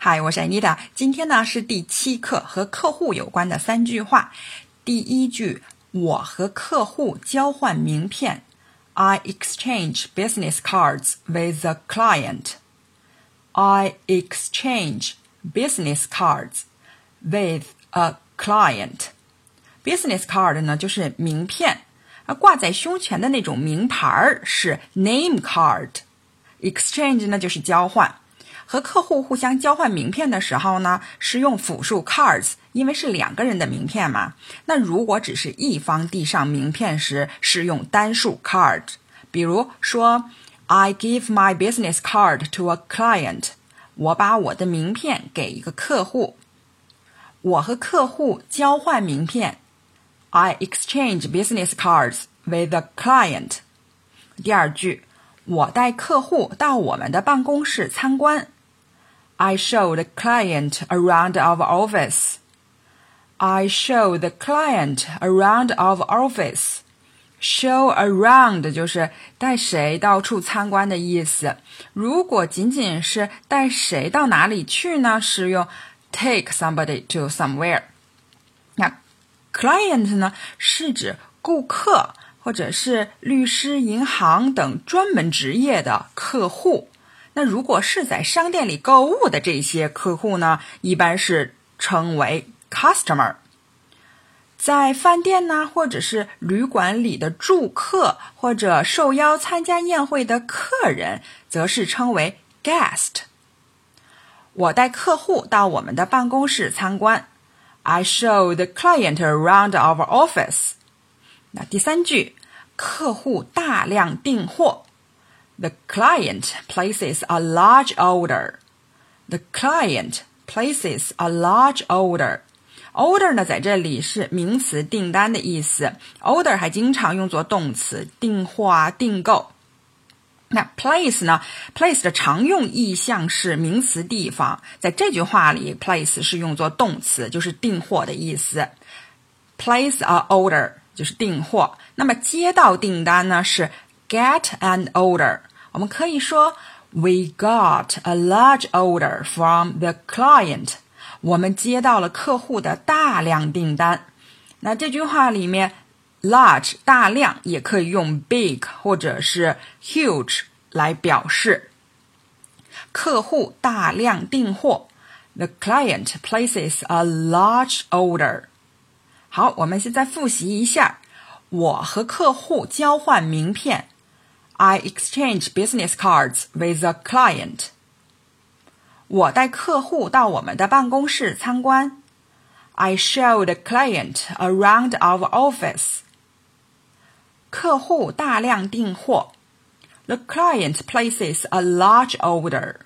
嗨，我是 Anita。今天呢是第七课，和客户有关的三句话。第一句，我和客户交换名片。I exchange business cards with a client. I exchange business cards with a client. Business card 呢就是名片，而挂在胸前的那种名牌儿是 name card。Exchange 呢就是交换。和客户互相交换名片的时候呢，是用复数 cards，因为是两个人的名片嘛。那如果只是一方递上名片时，是用单数 card。比如说，I give my business card to a client，我把我的名片给一个客户。我和客户交换名片，I exchange business cards with a client。第二句，我带客户到我们的办公室参观。I show the client around our office. I show the client around our office. Show around 就是带谁到处参观的意思。如果仅仅是带谁到哪里去呢，是用 take somebody to somewhere。那 client 呢，是指顾客或者是律师、银行等专门职业的客户。 那如果是在商店里购物的这些客户呢，一般是称为 customer。在饭店呢，或者是旅馆里的住客，或者受邀参加宴会的客人，则是称为 guest。我带客户到我们的办公室参观。I show the client around our office。那第三句，客户大量订货。The client places a large order. The client places a large order. Order 呢，在这里是名词订单的意思。Order 还经常用作动词，订货啊、订购。那 place 呢？place 的常用意象是名词地方，在这句话里，place 是用作动词，就是订货的意思。Place a order 就是订货。那么接到订单呢是 get an order。 我们可以说，We got a large order from the client。我们接到了客户的大量订单。那这句话里面，large 大量也可以用 big 或者是 huge 来表示。客户大量订货，The client places a large order。好，我们现在复习一下，我和客户交换名片。I exchange business cards with a client. 我带客户到我们的办公室参观。I show the client around our office. 客户大量订货。The client places a large order.